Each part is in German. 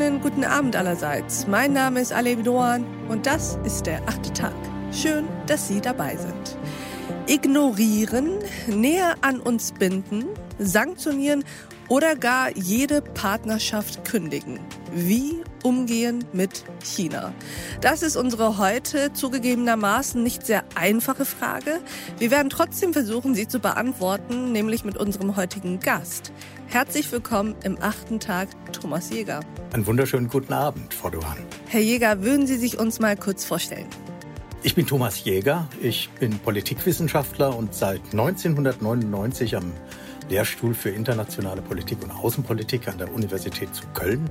Einen guten Abend allerseits. Mein Name ist Alev Doan und das ist der achte Tag. Schön, dass Sie dabei sind. Ignorieren, näher an uns binden, sanktionieren oder gar jede Partnerschaft kündigen. Wie umgehen mit China? Das ist unsere heute zugegebenermaßen nicht sehr einfache Frage. Wir werden trotzdem versuchen, sie zu beantworten, nämlich mit unserem heutigen Gast. Herzlich willkommen im achten Tag, Thomas Jäger. Einen wunderschönen guten Abend, Frau Duhan. Herr Jäger, würden Sie sich uns mal kurz vorstellen? Ich bin Thomas Jäger, ich bin Politikwissenschaftler und seit 1999 am Lehrstuhl für internationale Politik und Außenpolitik an der Universität zu Köln.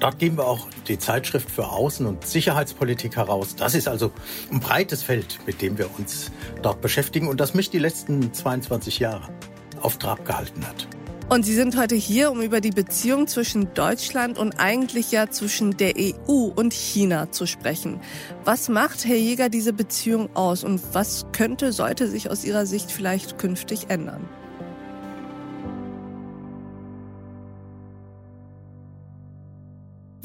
Dort geben wir auch die Zeitschrift für Außen- und Sicherheitspolitik heraus. Das ist also ein breites Feld, mit dem wir uns dort beschäftigen und das mich die letzten 22 Jahre auf Trab gehalten hat. Und Sie sind heute hier, um über die Beziehung zwischen Deutschland und eigentlich ja zwischen der EU und China zu sprechen. Was macht, Herr Jäger, diese Beziehung aus und was könnte, sollte sich aus Ihrer Sicht vielleicht künftig ändern?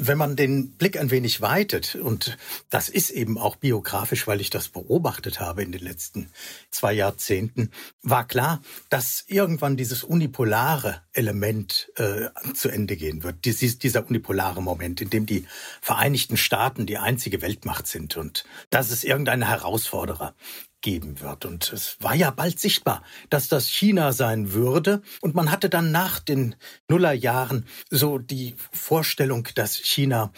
Wenn man den Blick ein wenig weitet, und das ist eben auch biografisch, weil ich das beobachtet habe in den letzten zwei Jahrzehnten, war klar, dass irgendwann dieses unipolare Element äh, zu Ende gehen wird. Dies, dieser unipolare Moment, in dem die Vereinigten Staaten die einzige Weltmacht sind und dass es irgendeine Herausforderer geben wird. Und es war ja bald sichtbar, dass das China sein würde. Und man hatte dann nach den Nullerjahren so die Vorstellung, dass China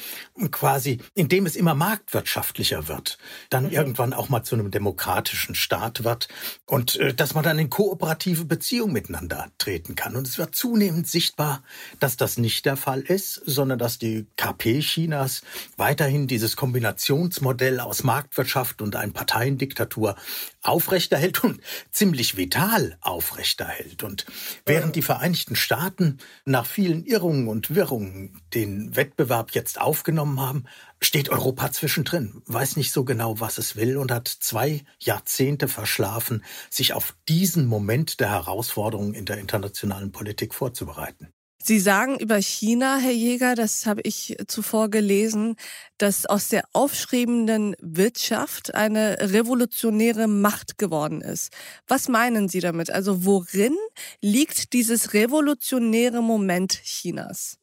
quasi, indem es immer marktwirtschaftlicher wird, dann mhm. irgendwann auch mal zu einem demokratischen Staat wird und äh, dass man dann in kooperative Beziehungen miteinander treten kann. Und es wird zunehmend sichtbar, dass das nicht der Fall ist, sondern dass die KP Chinas weiterhin dieses Kombinationsmodell aus Marktwirtschaft und ein Parteiendiktatur aufrechterhält und ziemlich vital aufrechterhält. Und während die Vereinigten Staaten nach vielen Irrungen und Wirrungen den Wettbewerb jetzt aufgenommen haben, steht Europa zwischendrin, weiß nicht so genau, was es will und hat zwei Jahrzehnte verschlafen, sich auf diesen Moment der Herausforderungen in der internationalen Politik vorzubereiten. Sie sagen über China, Herr Jäger, das habe ich zuvor gelesen, dass aus der aufschriebenden Wirtschaft eine revolutionäre Macht geworden ist. Was meinen Sie damit? Also worin liegt dieses revolutionäre Moment Chinas?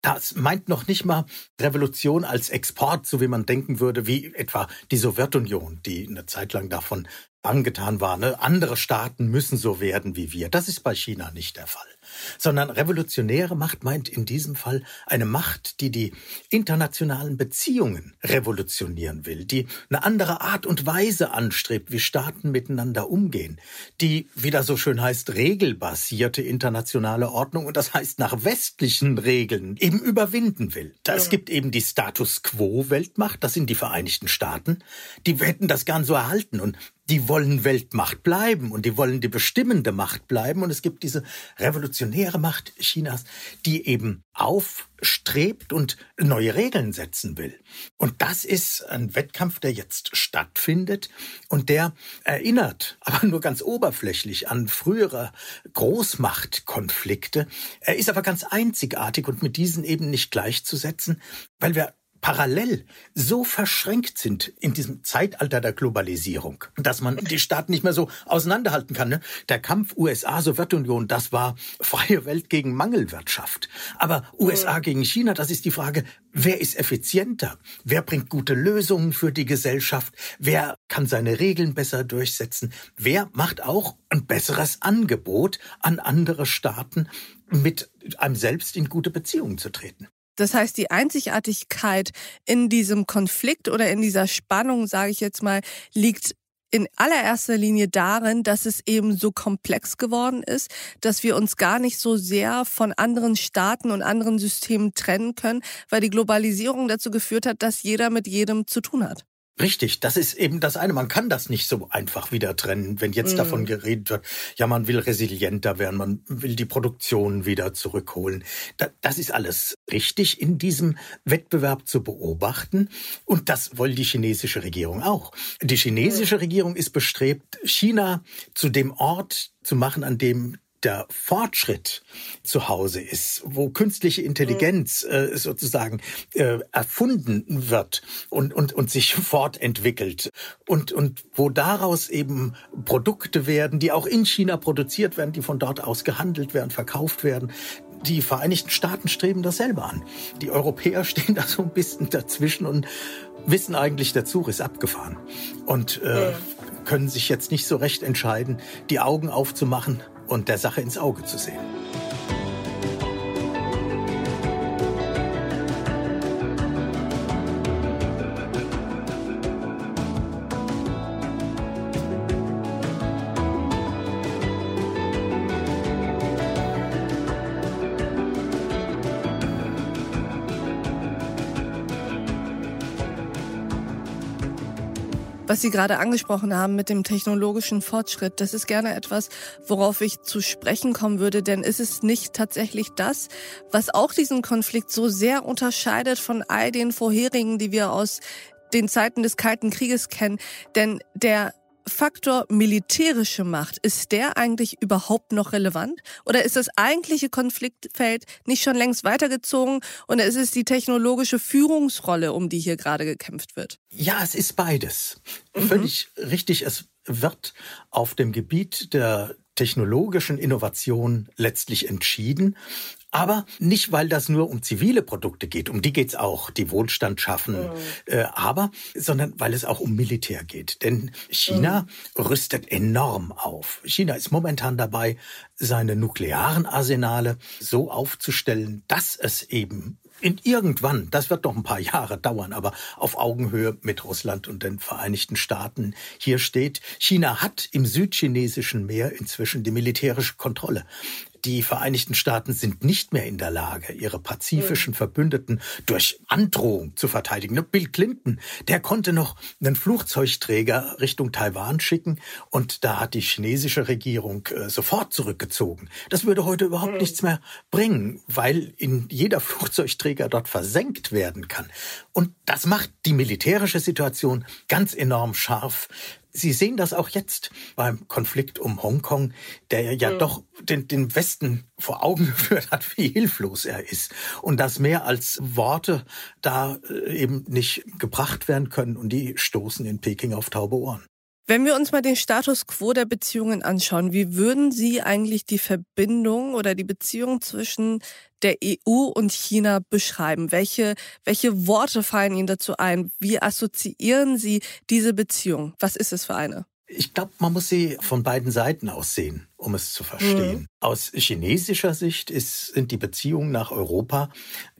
Das meint noch nicht mal Revolution als Export, so wie man denken würde, wie etwa die Sowjetunion, die eine Zeit lang davon angetan war. Ne? Andere Staaten müssen so werden wie wir. Das ist bei China nicht der Fall sondern revolutionäre Macht meint in diesem Fall eine Macht, die die internationalen Beziehungen revolutionieren will, die eine andere Art und Weise anstrebt, wie Staaten miteinander umgehen, die, wie das so schön heißt, regelbasierte internationale Ordnung und das heißt nach westlichen Regeln eben überwinden will. Es gibt eben die Status quo Weltmacht, das sind die Vereinigten Staaten, die hätten das gern so erhalten und die wollen Weltmacht bleiben und die wollen die bestimmende Macht bleiben. Und es gibt diese revolutionäre Macht Chinas, die eben aufstrebt und neue Regeln setzen will. Und das ist ein Wettkampf, der jetzt stattfindet und der erinnert, aber nur ganz oberflächlich an frühere Großmachtkonflikte. Er ist aber ganz einzigartig und mit diesen eben nicht gleichzusetzen, weil wir parallel so verschränkt sind in diesem Zeitalter der Globalisierung, dass man die Staaten nicht mehr so auseinanderhalten kann. Ne? Der Kampf USA-Sowjetunion, das war freie Welt gegen Mangelwirtschaft. Aber USA gegen China, das ist die Frage, wer ist effizienter? Wer bringt gute Lösungen für die Gesellschaft? Wer kann seine Regeln besser durchsetzen? Wer macht auch ein besseres Angebot an andere Staaten, mit einem selbst in gute Beziehungen zu treten? Das heißt, die Einzigartigkeit in diesem Konflikt oder in dieser Spannung, sage ich jetzt mal, liegt in allererster Linie darin, dass es eben so komplex geworden ist, dass wir uns gar nicht so sehr von anderen Staaten und anderen Systemen trennen können, weil die Globalisierung dazu geführt hat, dass jeder mit jedem zu tun hat. Richtig, das ist eben das eine. Man kann das nicht so einfach wieder trennen, wenn jetzt mm. davon geredet wird, ja, man will resilienter werden, man will die Produktion wieder zurückholen. das ist alles richtig in diesem Wettbewerb zu beobachten. Und das will die chinesische Regierung auch. Die chinesische Regierung ist bestrebt, China zu dem Ort zu machen, an dem der Fortschritt zu Hause ist, wo künstliche Intelligenz mhm. äh, sozusagen äh, erfunden wird und, und, und sich fortentwickelt und, und wo daraus eben Produkte werden, die auch in China produziert werden, die von dort aus gehandelt werden, verkauft werden. Die Vereinigten Staaten streben dasselbe an. Die Europäer stehen da so ein bisschen dazwischen und wissen eigentlich, der Zug ist abgefahren und äh, können sich jetzt nicht so recht entscheiden, die Augen aufzumachen und der Sache ins Auge zu sehen. Was Sie gerade angesprochen haben mit dem technologischen Fortschritt, das ist gerne etwas, worauf ich zu sprechen kommen würde, denn ist es nicht tatsächlich das, was auch diesen Konflikt so sehr unterscheidet von all den vorherigen, die wir aus den Zeiten des Kalten Krieges kennen? Denn der Faktor militärische Macht, ist der eigentlich überhaupt noch relevant? Oder ist das eigentliche Konfliktfeld nicht schon längst weitergezogen und ist es die technologische Führungsrolle, um die hier gerade gekämpft wird? Ja, es ist beides. Mhm. Völlig richtig. Es wird auf dem Gebiet der technologischen Innovation letztlich entschieden. Aber nicht, weil das nur um zivile Produkte geht, um die geht's auch, die Wohlstand schaffen, mhm. äh, aber, sondern weil es auch um Militär geht. Denn China mhm. rüstet enorm auf. China ist momentan dabei, seine nuklearen Arsenale so aufzustellen, dass es eben in irgendwann, das wird noch ein paar Jahre dauern, aber auf Augenhöhe mit Russland und den Vereinigten Staaten hier steht, China hat im südchinesischen Meer inzwischen die militärische Kontrolle. Die Vereinigten Staaten sind nicht mehr in der Lage, ihre pazifischen Verbündeten durch Androhung zu verteidigen. Bill Clinton, der konnte noch einen Flugzeugträger Richtung Taiwan schicken und da hat die chinesische Regierung äh, sofort zurückgezogen. Das würde heute überhaupt nichts mehr bringen, weil in jeder Flugzeugträger dort versenkt werden kann. Und das macht die militärische Situation ganz enorm scharf. Sie sehen das auch jetzt beim Konflikt um Hongkong, der ja mhm. doch den, den Westen vor Augen geführt hat, wie hilflos er ist. Und dass mehr als Worte da äh, eben nicht gebracht werden können und die stoßen in Peking auf taube Ohren. Wenn wir uns mal den Status quo der Beziehungen anschauen, wie würden Sie eigentlich die Verbindung oder die Beziehung zwischen der EU und China beschreiben? Welche, welche Worte fallen Ihnen dazu ein? Wie assoziieren Sie diese Beziehung? Was ist es für eine? Ich glaube, man muss sie von beiden Seiten aus sehen, um es zu verstehen. Mhm. Aus chinesischer Sicht ist, sind die Beziehungen nach Europa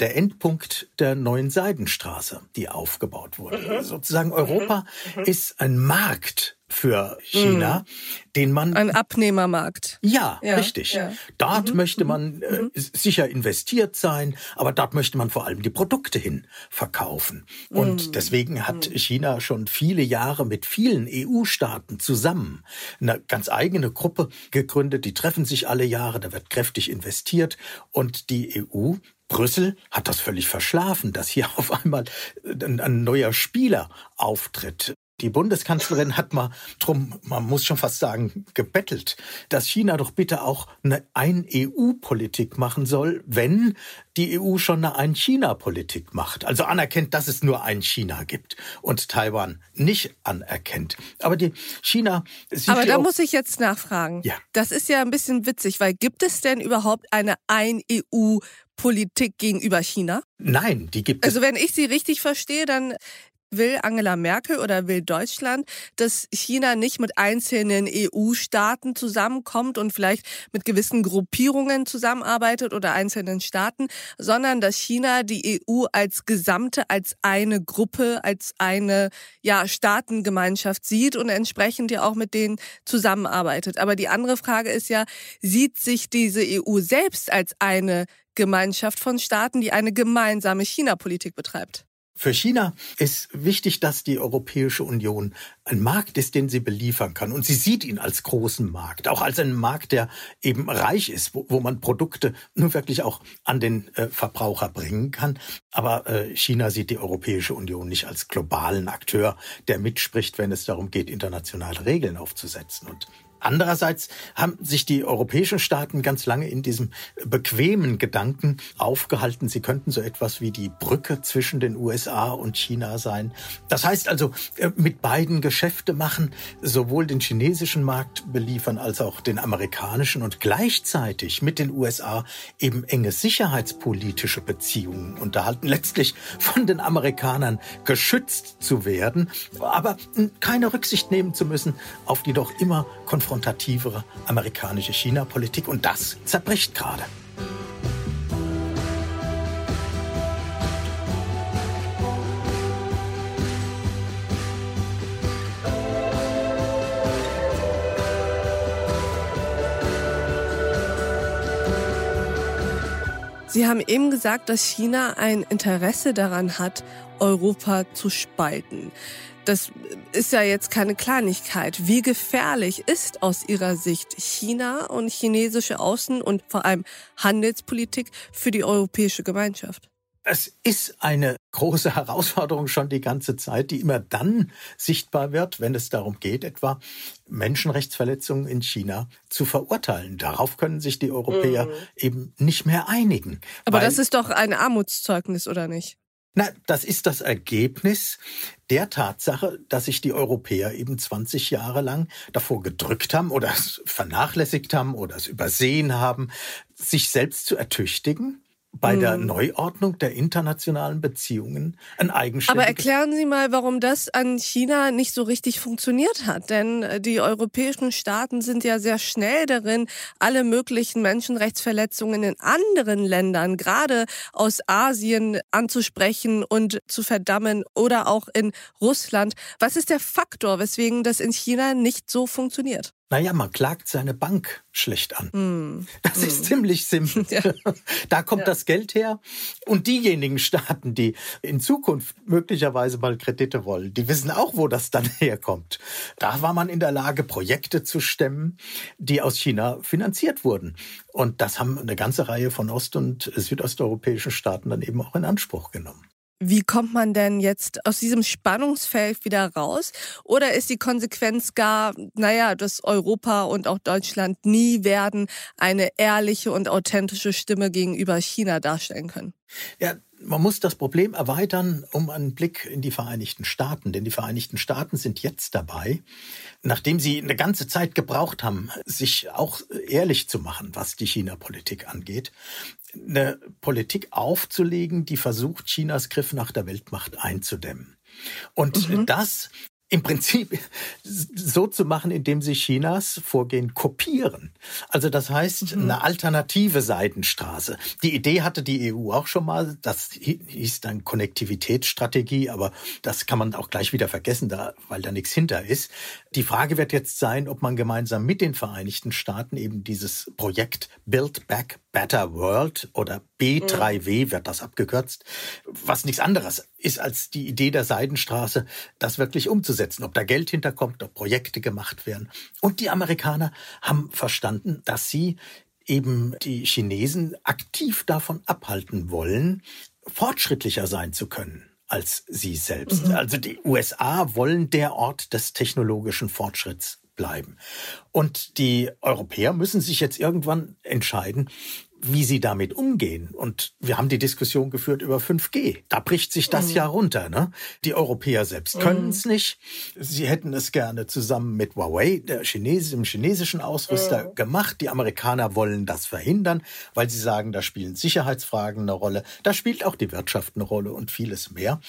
der Endpunkt der neuen Seidenstraße, die aufgebaut wurde. Mhm. Sozusagen Europa mhm. ist ein Markt für China, mhm. den man. Ein Abnehmermarkt. Ja, ja richtig. Ja. Dort mhm. möchte man äh, mhm. sicher investiert sein, aber dort möchte man vor allem die Produkte hin verkaufen. Und mhm. deswegen hat mhm. China schon viele Jahre mit vielen EU-Staaten zusammen eine ganz eigene Gruppe gegründet. Die treffen sich alle Jahre, da wird kräftig investiert und die EU Brüssel hat das völlig verschlafen, dass hier auf einmal ein, ein neuer Spieler auftritt. Die Bundeskanzlerin hat mal drum, man muss schon fast sagen, gebettelt, dass China doch bitte auch eine Ein-EU-Politik machen soll, wenn die EU schon eine Ein-China-Politik macht. Also anerkennt, dass es nur ein China gibt und Taiwan nicht anerkennt. Aber die China Aber da muss ich jetzt nachfragen. Ja. Das ist ja ein bisschen witzig, weil gibt es denn überhaupt eine Ein-EU Politik gegenüber China? Nein, die gibt es. Also wenn ich Sie richtig verstehe, dann will Angela Merkel oder will Deutschland, dass China nicht mit einzelnen EU-Staaten zusammenkommt und vielleicht mit gewissen Gruppierungen zusammenarbeitet oder einzelnen Staaten, sondern dass China die EU als Gesamte, als eine Gruppe, als eine ja, Staatengemeinschaft sieht und entsprechend ja auch mit denen zusammenarbeitet. Aber die andere Frage ist ja, sieht sich diese EU selbst als eine Gemeinschaft von Staaten, die eine gemeinsame China-Politik betreibt? Für China ist wichtig, dass die Europäische Union ein Markt ist, den sie beliefern kann. Und sie sieht ihn als großen Markt, auch als einen Markt, der eben reich ist, wo, wo man Produkte nur wirklich auch an den äh, Verbraucher bringen kann. Aber äh, China sieht die Europäische Union nicht als globalen Akteur, der mitspricht, wenn es darum geht, internationale Regeln aufzusetzen. Und Andererseits haben sich die europäischen Staaten ganz lange in diesem bequemen Gedanken aufgehalten, sie könnten so etwas wie die Brücke zwischen den USA und China sein. Das heißt also, äh, mit beiden Geschäfte machen, sowohl den chinesischen Markt beliefern als auch den amerikanischen und gleichzeitig mit den USA eben enge sicherheitspolitische Beziehungen unterhalten, letztlich von den Amerikanern geschützt zu werden, aber keine Rücksicht nehmen zu müssen auf die doch immer konfrontativere amerikanische China-Politik. Und das zerbricht gerade. Sie haben eben gesagt, dass China ein Interesse daran hat, Europa zu spalten. Das ist ja jetzt keine Kleinigkeit. Wie gefährlich ist aus Ihrer Sicht China und chinesische Außen- und vor allem Handelspolitik für die europäische Gemeinschaft? Es ist eine große Herausforderung schon die ganze Zeit, die immer dann sichtbar wird, wenn es darum geht, etwa Menschenrechtsverletzungen in China zu verurteilen. Darauf können sich die Europäer mhm. eben nicht mehr einigen. Aber das ist doch ein Armutszeugnis, oder nicht? Na, das ist das Ergebnis der Tatsache, dass sich die Europäer eben 20 Jahre lang davor gedrückt haben oder es vernachlässigt haben oder es übersehen haben, sich selbst zu ertüchtigen bei der hm. Neuordnung der internationalen Beziehungen ein eigenständiges. Aber erklären Sie mal, warum das an China nicht so richtig funktioniert hat. Denn äh, die europäischen Staaten sind ja sehr schnell darin, alle möglichen Menschenrechtsverletzungen in anderen Ländern, gerade aus Asien, anzusprechen und zu verdammen oder auch in Russland. Was ist der Faktor, weswegen das in China nicht so funktioniert? Naja, man klagt seine Bank schlecht an. Mm. Das mm. ist ziemlich simpel. Ja. Da kommt ja. das Geld her. Und diejenigen Staaten, die in Zukunft möglicherweise mal Kredite wollen, die wissen auch, wo das dann herkommt. Da war man in der Lage, Projekte zu stemmen, die aus China finanziert wurden. Und das haben eine ganze Reihe von ost- und südosteuropäischen Staaten dann eben auch in Anspruch genommen. Wie kommt man denn jetzt aus diesem Spannungsfeld wieder raus? Oder ist die Konsequenz gar, naja, dass Europa und auch Deutschland nie werden eine ehrliche und authentische Stimme gegenüber China darstellen können? Ja, man muss das Problem erweitern um einen Blick in die Vereinigten Staaten. Denn die Vereinigten Staaten sind jetzt dabei, nachdem sie eine ganze Zeit gebraucht haben, sich auch ehrlich zu machen, was die China-Politik angeht, eine Politik aufzulegen, die versucht, Chinas Griff nach der Weltmacht einzudämmen. Und mhm. das im Prinzip so zu machen, indem sie Chinas Vorgehen kopieren. Also das heißt, mhm. eine alternative Seidenstraße. Die Idee hatte die EU auch schon mal. Das hieß dann Konnektivitätsstrategie, aber das kann man auch gleich wieder vergessen, da, weil da nichts hinter ist. Die Frage wird jetzt sein, ob man gemeinsam mit den Vereinigten Staaten eben dieses Projekt Build Back Better World oder B3W wird das abgekürzt, was nichts anderes ist als die Idee der Seidenstraße, das wirklich umzusetzen, ob da Geld hinterkommt, ob Projekte gemacht werden. Und die Amerikaner haben verstanden, dass sie eben die Chinesen aktiv davon abhalten wollen, fortschrittlicher sein zu können als sie selbst. Mhm. Also die USA wollen der Ort des technologischen Fortschritts bleiben. Und die Europäer müssen sich jetzt irgendwann entscheiden, wie sie damit umgehen. Und wir haben die Diskussion geführt über 5G. Da bricht sich das mhm. ja runter. Ne? Die Europäer selbst mhm. können es nicht. Sie hätten es gerne zusammen mit Huawei, der Chinesen, dem chinesischen Ausrüster, mhm. gemacht. Die Amerikaner wollen das verhindern, weil sie sagen, da spielen Sicherheitsfragen eine Rolle. Da spielt auch die Wirtschaft eine Rolle und vieles mehr.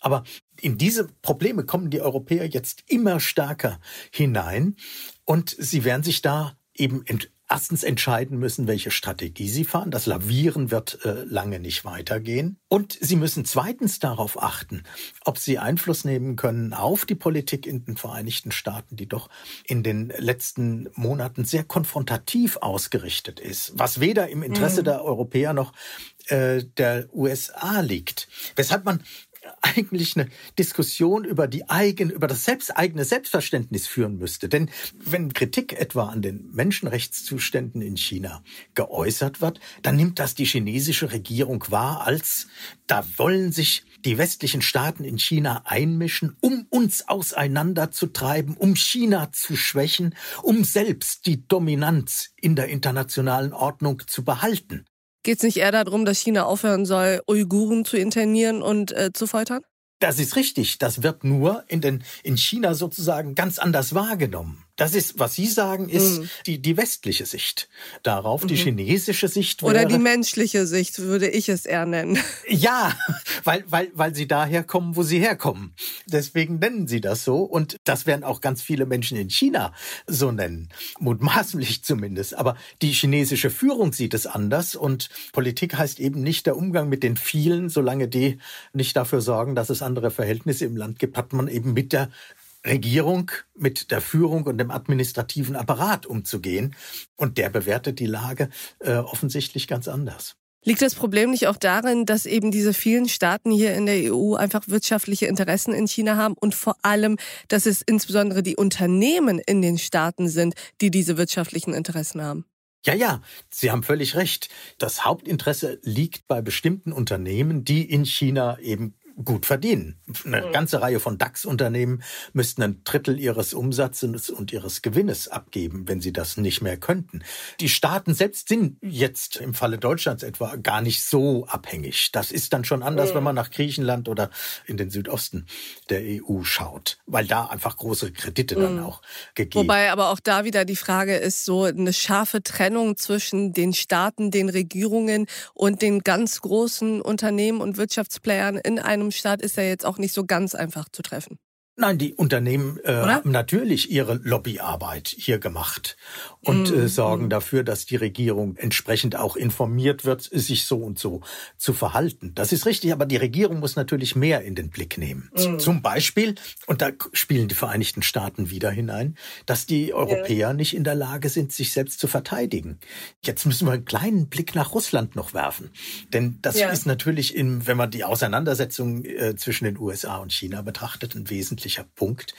Aber in diese Probleme kommen die Europäer jetzt immer stärker hinein. Und sie werden sich da eben erstens entscheiden müssen, welche Strategie sie fahren. Das Lavieren wird äh, lange nicht weitergehen. Und sie müssen zweitens darauf achten, ob sie Einfluss nehmen können auf die Politik in den Vereinigten Staaten, die doch in den letzten Monaten sehr konfrontativ ausgerichtet ist, was weder im Interesse mhm. der Europäer noch äh, der USA liegt. Weshalb man eigentlich eine Diskussion über die eigene, über das selbst, eigene Selbstverständnis führen müsste. Denn wenn Kritik etwa an den Menschenrechtszuständen in China geäußert wird, dann nimmt das die chinesische Regierung wahr als, da wollen sich die westlichen Staaten in China einmischen, um uns auseinanderzutreiben, um China zu schwächen, um selbst die Dominanz in der internationalen Ordnung zu behalten. Geht es nicht eher darum, dass China aufhören soll, Uiguren zu internieren und äh, zu foltern? Das ist richtig. Das wird nur in, den, in China sozusagen ganz anders wahrgenommen. Das ist, was Sie sagen, ist mhm. die, die westliche Sicht darauf. Mhm. Die chinesische Sicht wäre, Oder die menschliche Sicht, würde ich es eher nennen. Ja, weil, weil, weil Sie daher kommen, wo Sie herkommen. Deswegen nennen Sie das so. Und das werden auch ganz viele Menschen in China so nennen. Mutmaßlich zumindest. Aber die chinesische Führung sieht es anders. Und Politik heißt eben nicht der Umgang mit den vielen. Solange die nicht dafür sorgen, dass es andere Verhältnisse im Land gibt, hat man eben mit der Regierung mit der Führung und dem administrativen Apparat umzugehen. Und der bewertet die Lage äh, offensichtlich ganz anders. Liegt das Problem nicht auch darin, dass eben diese vielen Staaten hier in der EU einfach wirtschaftliche Interessen in China haben und vor allem, dass es insbesondere die Unternehmen in den Staaten sind, die diese wirtschaftlichen Interessen haben? Ja, ja, Sie haben völlig recht. Das Hauptinteresse liegt bei bestimmten Unternehmen, die in China eben gut verdienen. Eine mhm. ganze Reihe von DAX-Unternehmen müssten ein Drittel ihres Umsatzes und ihres Gewinnes abgeben, wenn sie das nicht mehr könnten. Die Staaten selbst sind jetzt im Falle Deutschlands etwa gar nicht so abhängig. Das ist dann schon anders, mhm. wenn man nach Griechenland oder in den Südosten der EU schaut, weil da einfach große Kredite mhm. dann auch gegeben. Wobei aber auch da wieder die Frage ist, so eine scharfe Trennung zwischen den Staaten, den Regierungen und den ganz großen Unternehmen und Wirtschaftsplayern in einem Staat ist ja jetzt auch nicht so ganz einfach zu treffen. Nein, die Unternehmen äh, haben natürlich ihre Lobbyarbeit hier gemacht und mm, äh, sorgen dafür, dass die Regierung entsprechend auch informiert wird, sich so und so zu verhalten. Das ist richtig, aber die Regierung muss natürlich mehr in den Blick nehmen. Mm. Zum Beispiel, und da spielen die Vereinigten Staaten wieder hinein, dass die Europäer ja. nicht in der Lage sind, sich selbst zu verteidigen. Jetzt müssen wir einen kleinen Blick nach Russland noch werfen. Denn das ja. ist natürlich, in, wenn man die Auseinandersetzung äh, zwischen den USA und China betrachtet, ein wesentlicher wesentlicher Punkt.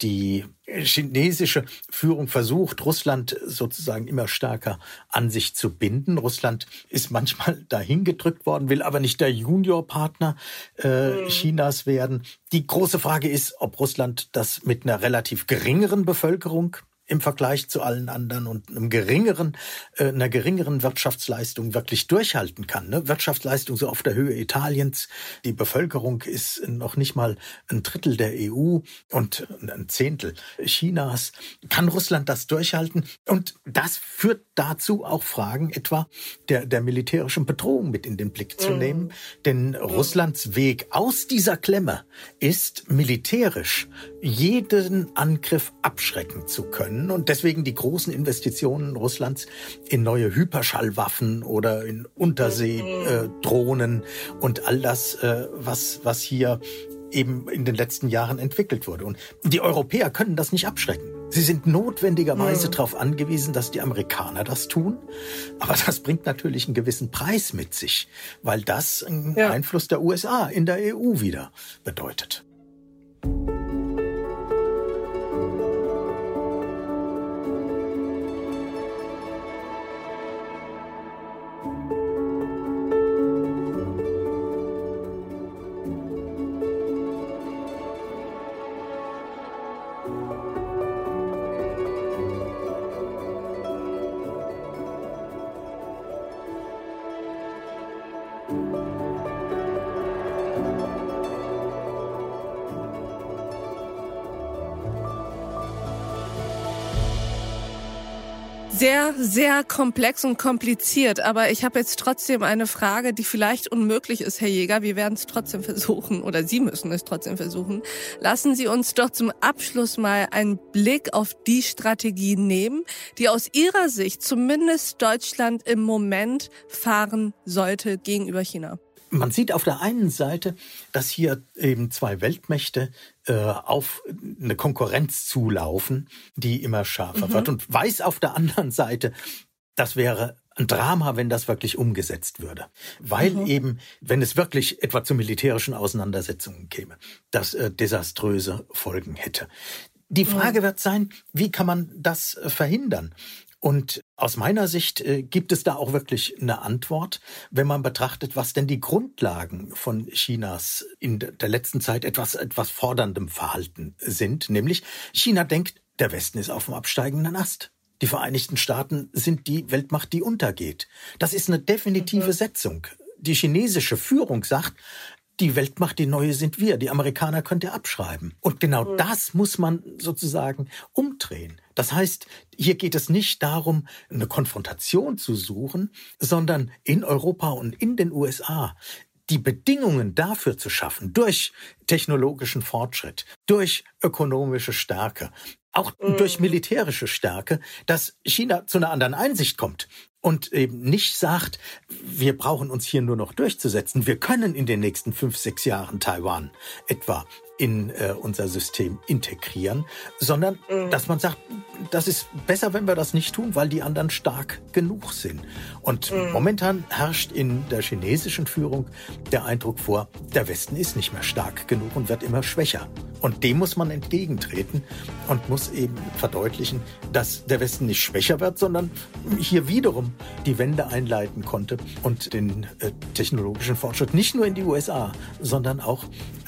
Die chinesische Führung versucht, Russland sozusagen immer stärker an sich zu binden. Russland ist manchmal dahin gedrückt worden, will aber nicht der Juniorpartner äh, mhm. Chinas werden. Die große Frage ist, ob Russland das mit einer relativ geringeren Bevölkerung im Vergleich zu allen anderen und einem geringeren, äh, einer geringeren Wirtschaftsleistung wirklich durchhalten kann. Ne? Wirtschaftsleistung so auf der Höhe Italiens. Die Bevölkerung ist noch nicht mal ein Drittel der EU und ein Zehntel Chinas. Kann Russland das durchhalten? Und das führt dazu, auch Fragen etwa der, der militärischen Bedrohung mit in den Blick zu mhm. nehmen. Denn Russlands Weg aus dieser Klemme ist militärisch jeden Angriff abschrecken zu können und deswegen die großen Investitionen Russlands in neue Hyperschallwaffen oder in Unterseedrohnen äh, und all das, äh, was, was hier eben in den letzten Jahren entwickelt wurde. Und die Europäer können das nicht abschrecken. Sie sind notwendigerweise mhm. darauf angewiesen, dass die Amerikaner das tun. Aber das bringt natürlich einen gewissen Preis mit sich, weil das einen ja. Einfluss der USA in der EU wieder bedeutet. Sehr, sehr komplex und kompliziert. Aber ich habe jetzt trotzdem eine Frage, die vielleicht unmöglich ist, Herr Jäger. Wir werden es trotzdem versuchen oder Sie müssen es trotzdem versuchen. Lassen Sie uns doch zum Abschluss mal einen Blick auf die Strategie nehmen, die aus Ihrer Sicht zumindest Deutschland im Moment fahren sollte gegenüber China. Man sieht auf der einen Seite, dass hier eben zwei Weltmächte äh, auf eine Konkurrenz zulaufen, die immer schärfer mhm. wird und weiß auf der anderen Seite, das wäre ein Drama, wenn das wirklich umgesetzt würde. Weil mhm. eben, wenn es wirklich etwa zu militärischen Auseinandersetzungen käme, das äh, desaströse Folgen hätte. Die Frage wird sein, wie kann man das äh, verhindern? Und aus meiner Sicht äh, gibt es da auch wirklich eine Antwort, wenn man betrachtet, was denn die Grundlagen von Chinas in der letzten Zeit etwas, etwas forderndem Verhalten sind. Nämlich, China denkt, der Westen ist auf dem absteigenden Ast. Die Vereinigten Staaten sind die Weltmacht, die untergeht. Das ist eine definitive mhm. Setzung. Die chinesische Führung sagt, die Weltmacht, die neue sind wir. Die Amerikaner könnt ihr abschreiben. Und genau mhm. das muss man sozusagen umdrehen. Das heißt, hier geht es nicht darum, eine Konfrontation zu suchen, sondern in Europa und in den USA die Bedingungen dafür zu schaffen, durch technologischen Fortschritt, durch ökonomische Stärke, auch mhm. durch militärische Stärke, dass China zu einer anderen Einsicht kommt und eben nicht sagt, wir brauchen uns hier nur noch durchzusetzen. Wir können in den nächsten fünf, sechs Jahren Taiwan etwa in äh, unser System integrieren, sondern mhm. dass man sagt, das ist besser, wenn wir das nicht tun, weil die anderen stark genug sind. Und mhm. momentan herrscht in der chinesischen Führung der Eindruck vor, der Westen ist nicht mehr stark genug und wird immer schwächer. Und dem muss man entgegentreten und muss eben verdeutlichen, dass der Westen nicht schwächer wird, sondern hier wiederum die Wende einleiten konnte und den äh, technologischen Fortschritt nicht nur in die USA, sondern auch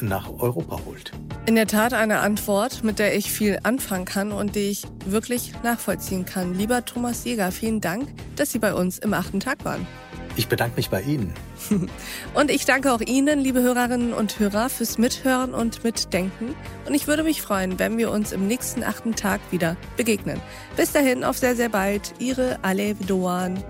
nach Europa holt. In der Tat eine Antwort, mit der ich viel anfangen kann und die ich wirklich nachvollziehen kann. Lieber Thomas Jäger, vielen Dank, dass Sie bei uns im achten Tag waren. Ich bedanke mich bei Ihnen. Und ich danke auch Ihnen, liebe Hörerinnen und Hörer, fürs Mithören und Mitdenken. Und ich würde mich freuen, wenn wir uns im nächsten achten Tag wieder begegnen. Bis dahin, auf sehr, sehr bald. Ihre Ale Doan.